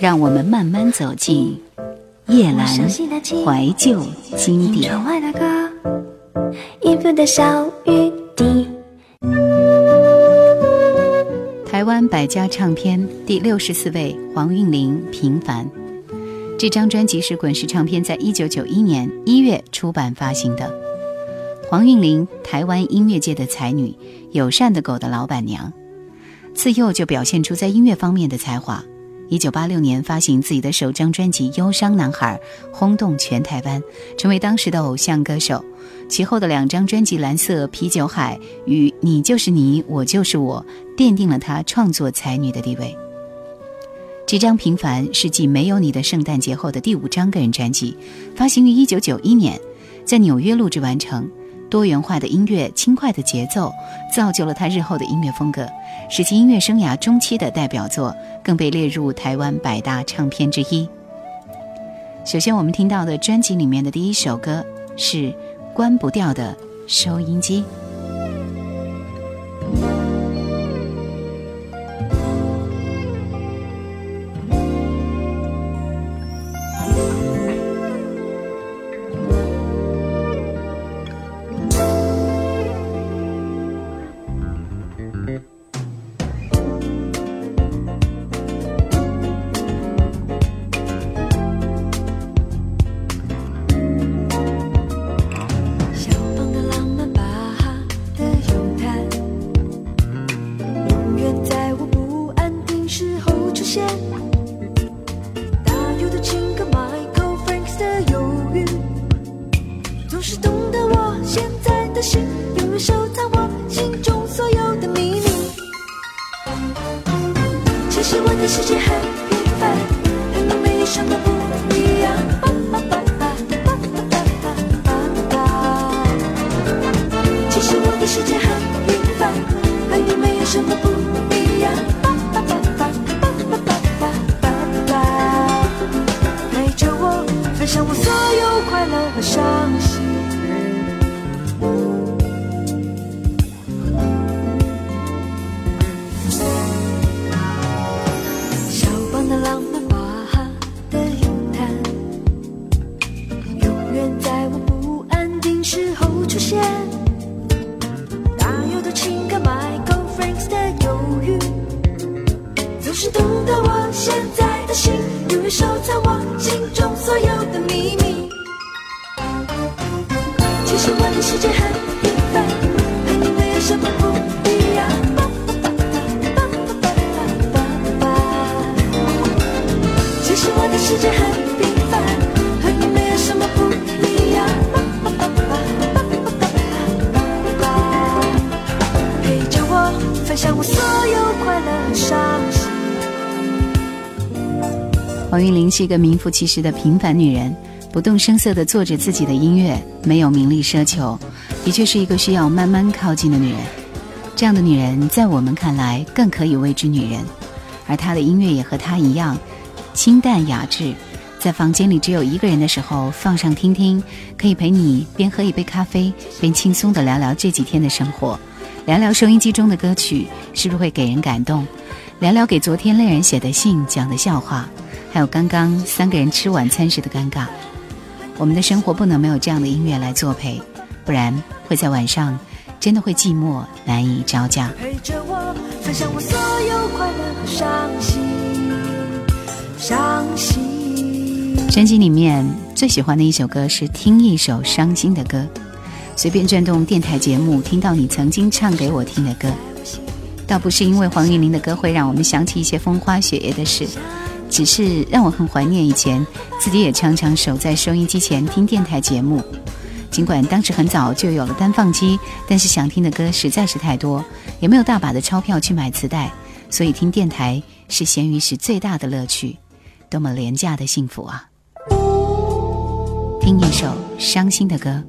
让我们慢慢走进叶阑怀旧经典。台湾百家唱片第六十四位黄韵玲《平凡》这张专辑是滚石唱片在一九九一年一月出版发行的。黄韵玲，台湾音乐界的才女，友善的狗的老板娘，自幼就表现出在音乐方面的才华。一九八六年发行自己的首张专辑《忧伤男孩》，轰动全台湾，成为当时的偶像歌手。其后的两张专辑《蓝色啤酒海》与《你就是你，我就是我》，奠定了他创作才女的地位。这张《平凡》是继《没有你的圣诞节》后的第五张个人专辑，发行于一九九一年，在纽约录制完成。多元化的音乐，轻快的节奏，造就了他日后的音乐风格，使其音乐生涯中期的代表作更被列入台湾百大唱片之一。首先，我们听到的专辑里面的第一首歌是《关不掉的收音机》。王韵玲是一个名副其实的平凡女人，不动声色地做着自己的音乐，没有名利奢求，的确是一个需要慢慢靠近的女人。这样的女人，在我们看来更可以谓之女人，而她的音乐也和她一样，清淡雅致。在房间里只有一个人的时候，放上听听，可以陪你边喝一杯咖啡，边轻松地聊聊这几天的生活，聊聊收音机中的歌曲是不是会给人感动，聊聊给昨天恋人写的信讲的笑话。还有刚刚三个人吃晚餐时的尴尬，我们的生活不能没有这样的音乐来作陪，不然会在晚上真的会寂寞难以招架。陪着我，分享我所有快乐和伤心，伤心。专辑里面最喜欢的一首歌是听一首伤心的歌，随便转动电台节目，听到你曾经唱给我听的歌，倒不是因为黄韵玲的歌会让我们想起一些风花雪月的事。只是让我很怀念以前，自己也常常守在收音机前听电台节目。尽管当时很早就有了单放机，但是想听的歌实在是太多，也没有大把的钞票去买磁带，所以听电台是闲鱼时最大的乐趣。多么廉价的幸福啊！听一首伤心的歌。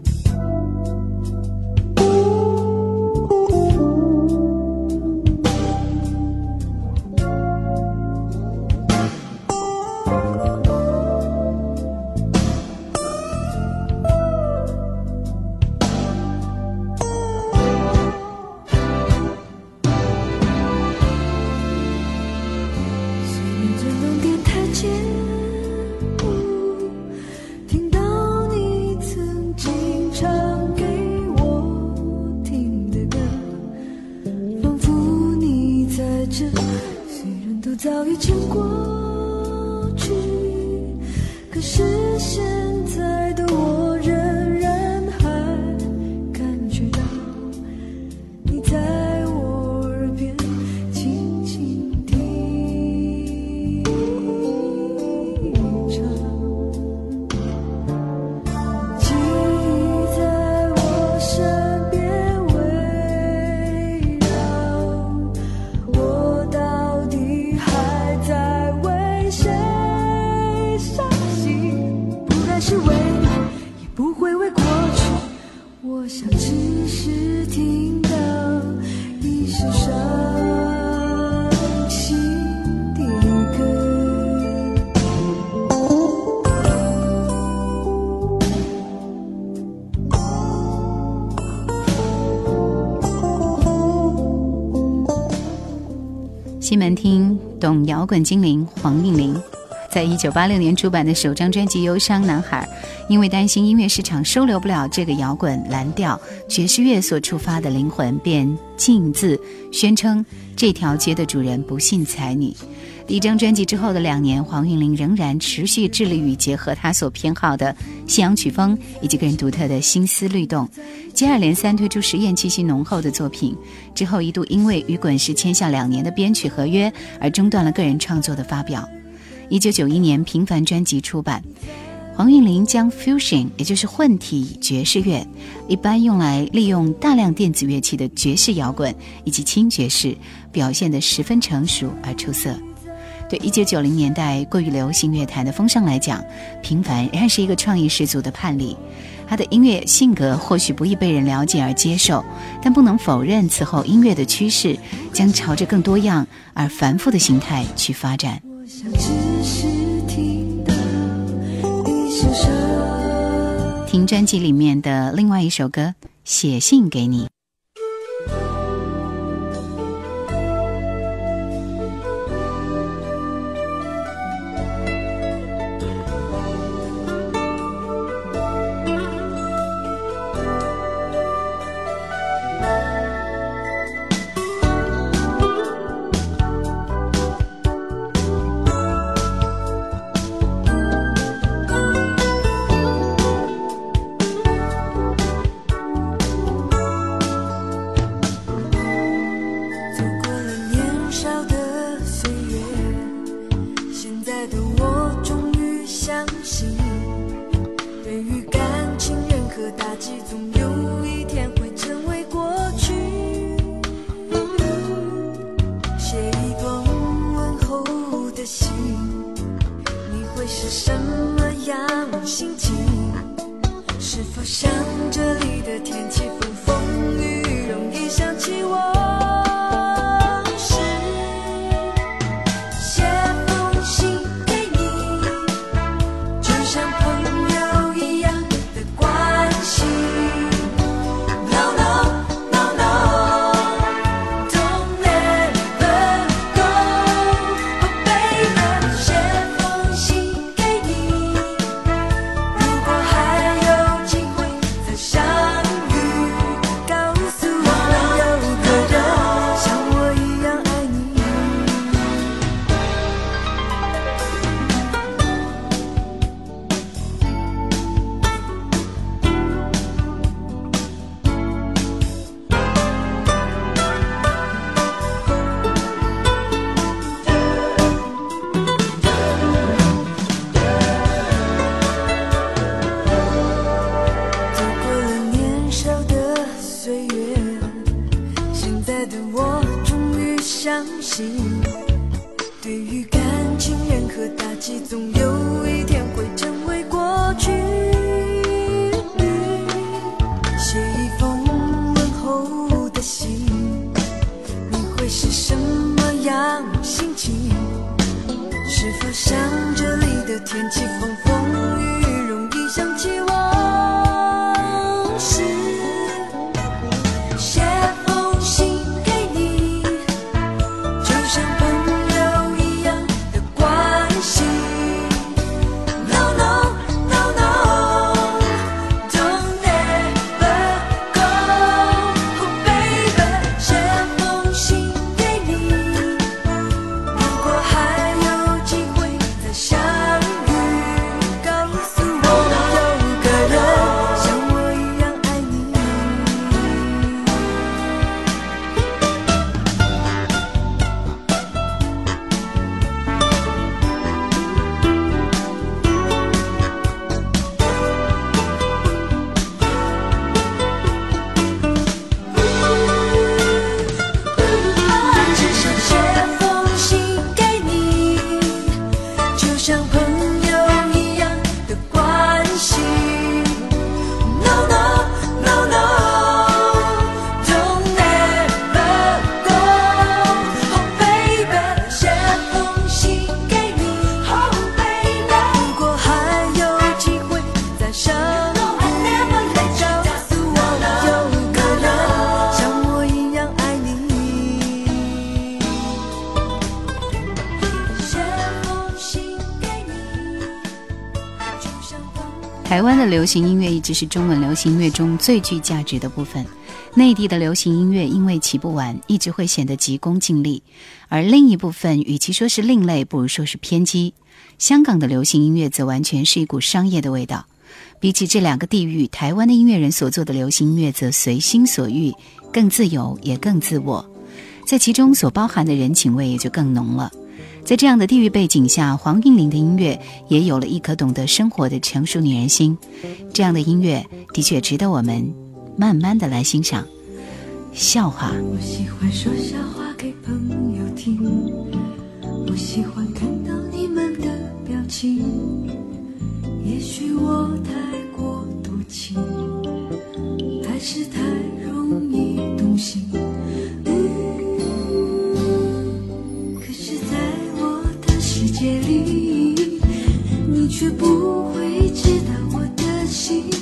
我想只是听到一首伤心的歌。西门町懂摇滚精灵黄韵玲，在一九八六年出版的首张专辑《忧伤男孩》，因为担心音乐市场收留不了这个摇滚蓝调爵士乐所触发的灵魂，便径自宣称这条街的主人不信才女。第一张专辑之后的两年，黄韵玲仍然持续致力于结合她所偏好的西洋曲风以及个人独特的心思律动，接二连三推出实验气息浓厚的作品。之后一度因为与滚石签下两年的编曲合约而中断了个人创作的发表。一九九一年，平凡专辑出版。黄韵玲将 fusion，也就是混体爵士乐，一般用来利用大量电子乐器的爵士摇滚以及轻爵士，表现得十分成熟而出色。对一九九零年代过于流行乐坛的风尚来讲，平凡仍然是一个创意十足的叛例。他的音乐性格或许不易被人了解而接受，但不能否认此后音乐的趋势将朝着更多样而繁复的形态去发展。听专辑里面的另外一首歌《写信给你》。流行音乐一直是中文流行音乐中最具价值的部分。内地的流行音乐因为起步晚，一直会显得急功近利；而另一部分，与其说是另类，不如说是偏激。香港的流行音乐则完全是一股商业的味道。比起这两个地域，台湾的音乐人所做的流行音乐则随心所欲，更自由，也更自我，在其中所包含的人情味也就更浓了。在这样的地域背景下，黄韵玲的音乐也有了一颗懂得生活的成熟女人心。这样的音乐的确值得我们慢慢的来欣赏。笑话，我喜欢说笑话给朋友听，我喜欢看到你们的表情。也许我太过多情，还是太容易动心。世界里，你却不会知道我的心。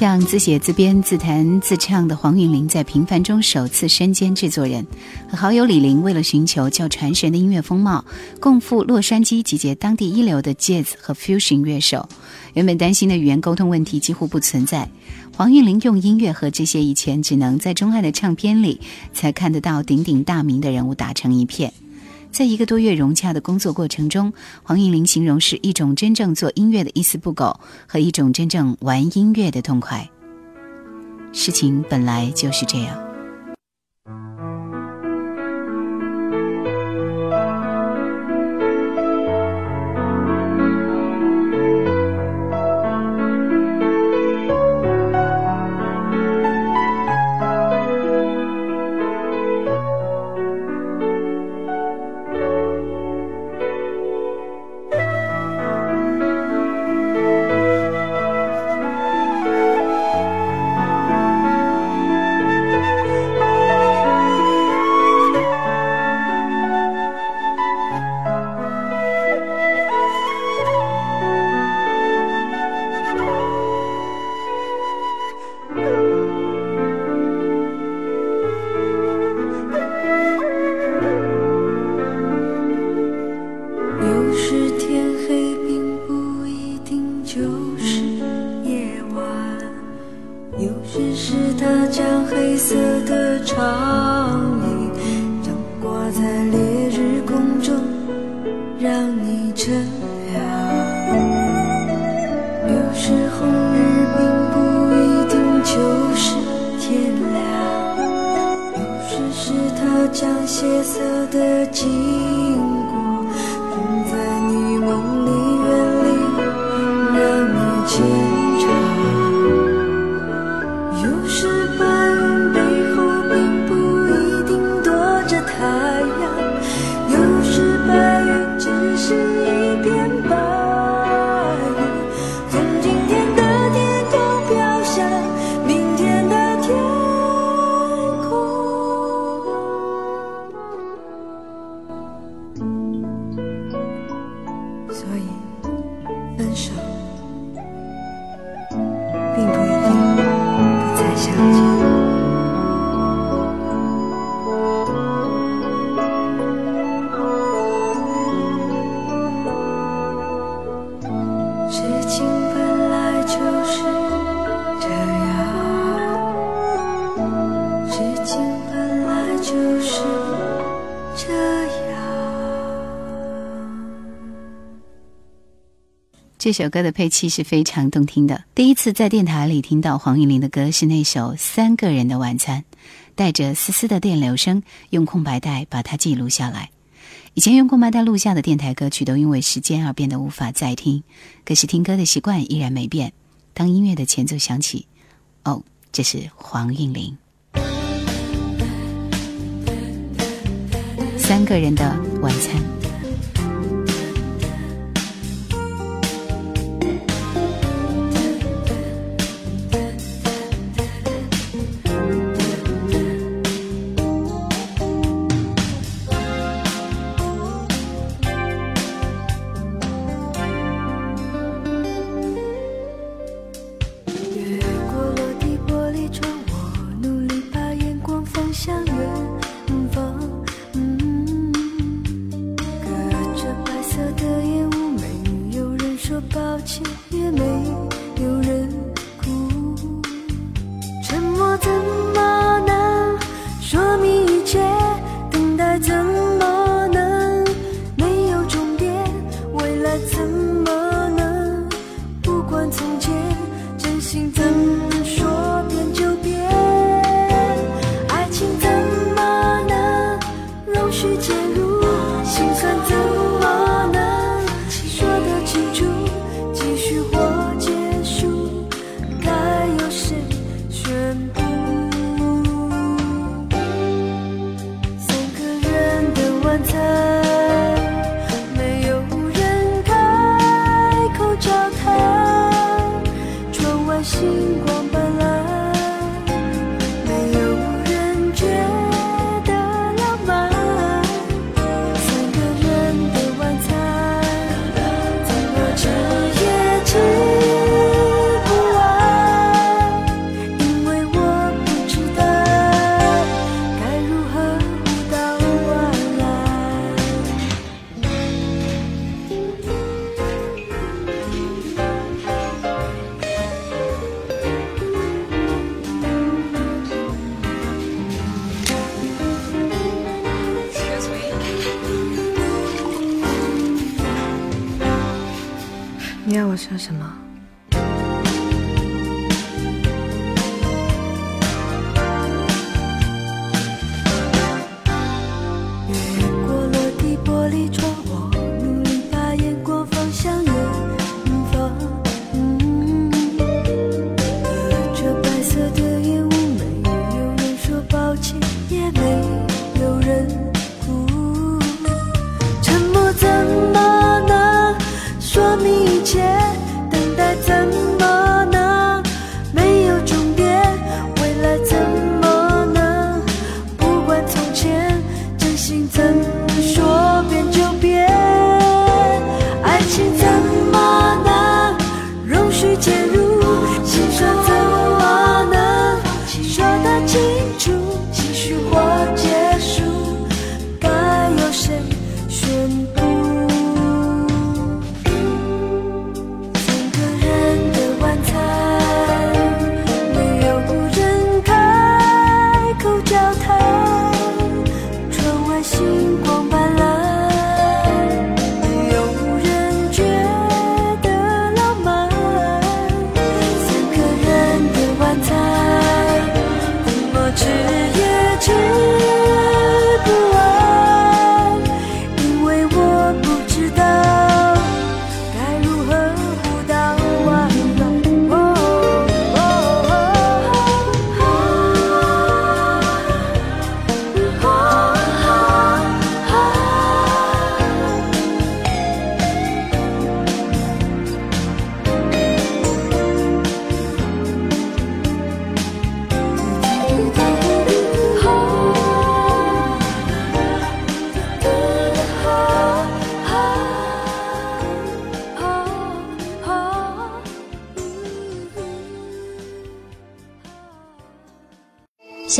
像自写自编自弹自唱的黄韵玲，在平凡中首次身兼制作人，和好友李玲为了寻求较传神的音乐风貌，共赴洛杉矶集结当地一流的 Jazz 和 Fusion 乐手。原本担心的语言沟通问题几乎不存在，黄韵玲用音乐和这些以前只能在钟爱的唱片里才看得到鼎鼎大名的人物打成一片。在一个多月融洽的工作过程中，黄韵玲形容是一种真正做音乐的一丝不苟，和一种真正玩音乐的痛快。事情本来就是这样。的经过这首歌的配器是非常动听的。第一次在电台里听到黄韵玲的歌是那首《三个人的晚餐》，带着丝丝的电流声，用空白带把它记录下来。以前用空白带录下的电台歌曲都因为时间而变得无法再听，可是听歌的习惯依然没变。当音乐的前奏响起，哦，这是黄韵玲。三个人的晚餐。去见。说什么？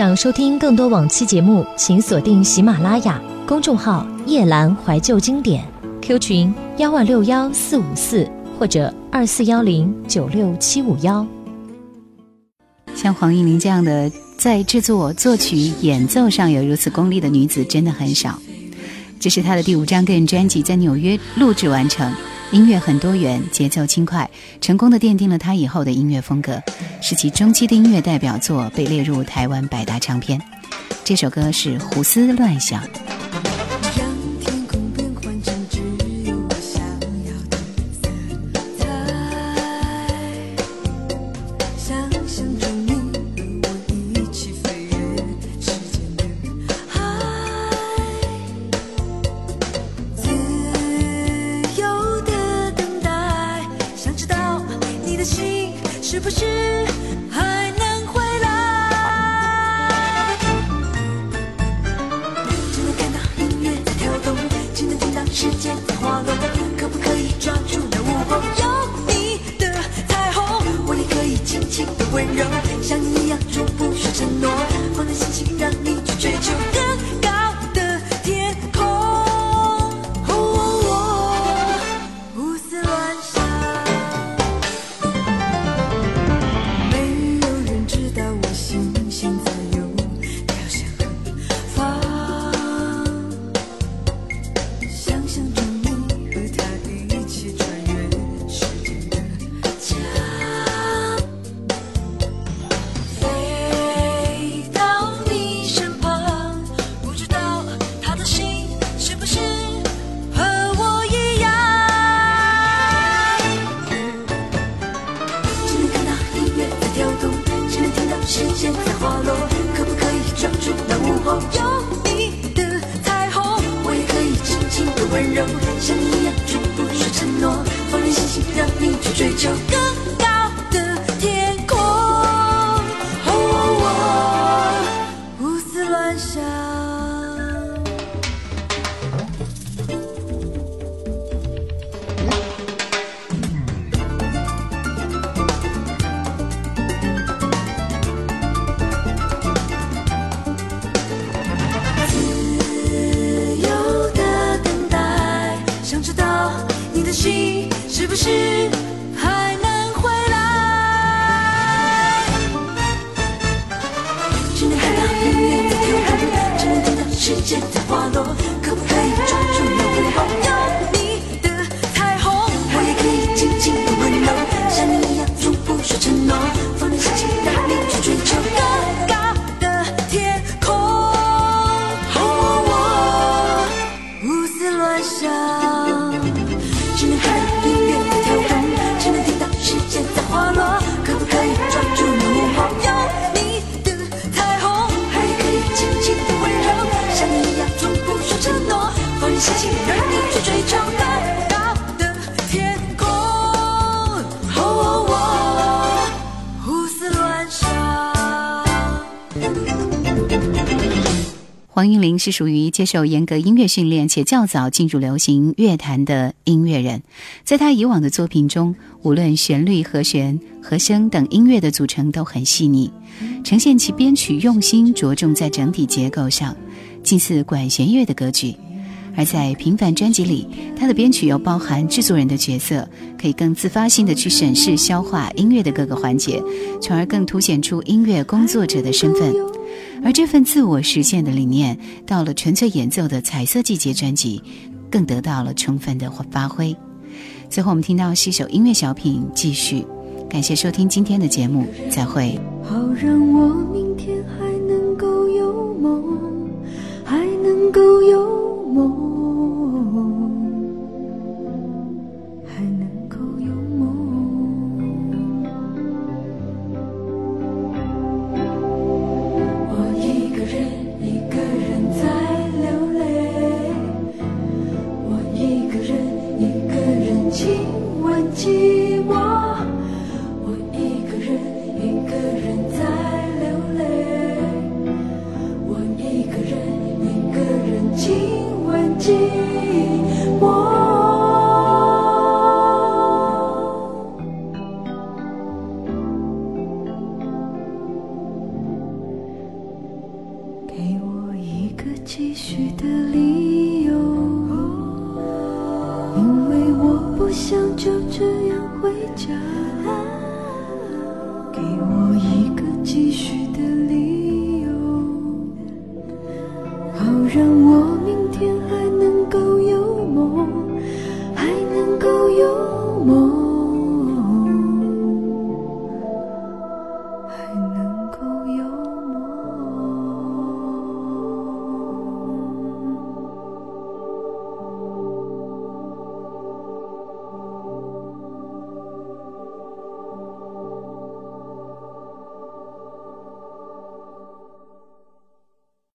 想收听更多往期节目请锁定喜马拉雅公众号夜阑怀旧经典 q 群幺万六幺四五四或者二四幺零九六七五幺。像黄一鸣这样的在制作作曲演奏上有如此功力的女子真的很少。这是他的第五张个人专辑，在纽约录制完成。音乐很多元，节奏轻快，成功的奠定了他以后的音乐风格，是其中期的音乐代表作，被列入台湾百大唱片。这首歌是《胡思乱想》。是不是黄韵玲是属于接受严格音乐训练且较早进入流行乐坛的音乐人，在她以往的作品中，无论旋律、和弦、和声等音乐的组成都很细腻，呈现其编曲用心着重在整体结构上，近似管弦乐的格局。而在《平凡》专辑里，他的编曲又包含制作人的角色，可以更自发性的去审视、消化音乐的各个环节，从而更凸显出音乐工作者的身份。而这份自我实现的理念，到了纯粹演奏的《彩色季节》专辑，更得到了充分的发挥。最后，我们听到是一首音乐小品，继续。感谢收听今天的节目，再会。好让我明继续的理由，因为我不想就这样回家。